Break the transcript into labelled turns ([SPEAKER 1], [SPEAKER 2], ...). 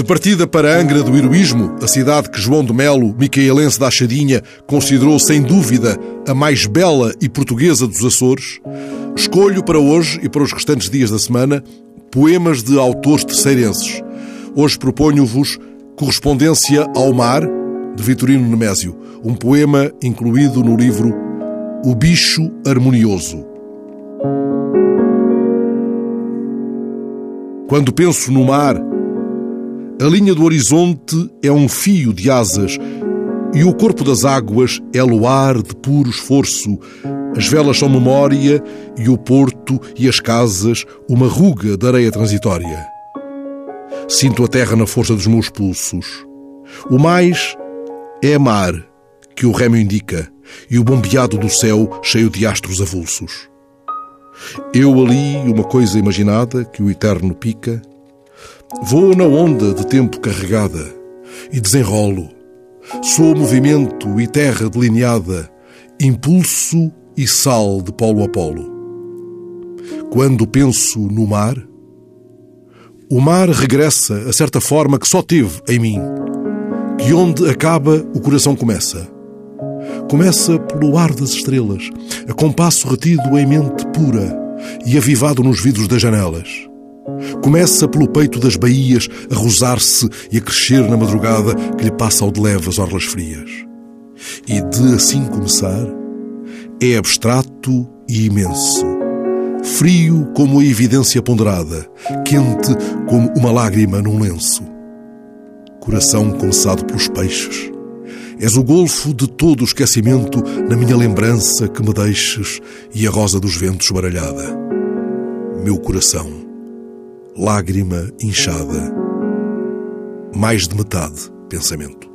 [SPEAKER 1] De partida para Angra do Heroísmo, a cidade que João de Melo, micaelense da Achadinha, considerou sem dúvida a mais bela e portuguesa dos Açores, escolho para hoje e para os restantes dias da semana poemas de autores terceirenses. Hoje proponho-vos Correspondência ao Mar, de Vitorino Nemésio, um poema incluído no livro O Bicho Harmonioso. Quando penso no mar, a linha do horizonte é um fio de asas e o corpo das águas é luar de puro esforço. As velas são memória e o porto e as casas uma ruga de areia transitória. Sinto a terra na força dos meus pulsos. O mais é mar que o remo indica e o bombeado do céu cheio de astros avulsos. Eu ali, uma coisa imaginada que o eterno pica, Vou na onda de tempo carregada e desenrolo. Sou movimento e terra delineada, impulso e sal de polo a polo. Quando penso no mar, o mar regressa a certa forma que só teve em mim, que onde acaba o coração começa. Começa pelo ar das estrelas, a compasso retido em mente pura e avivado nos vidros das janelas. Começa pelo peito das baías a rosar-se e a crescer na madrugada que lhe passa ao de leve as orlas frias. E de assim começar, é abstrato e imenso. Frio como a evidência ponderada, quente como uma lágrima num lenço. Coração começado pelos peixes. És o golfo de todo o esquecimento na minha lembrança que me deixes e a rosa dos ventos baralhada. Meu coração lágrima inchada, mais de metade pensamento.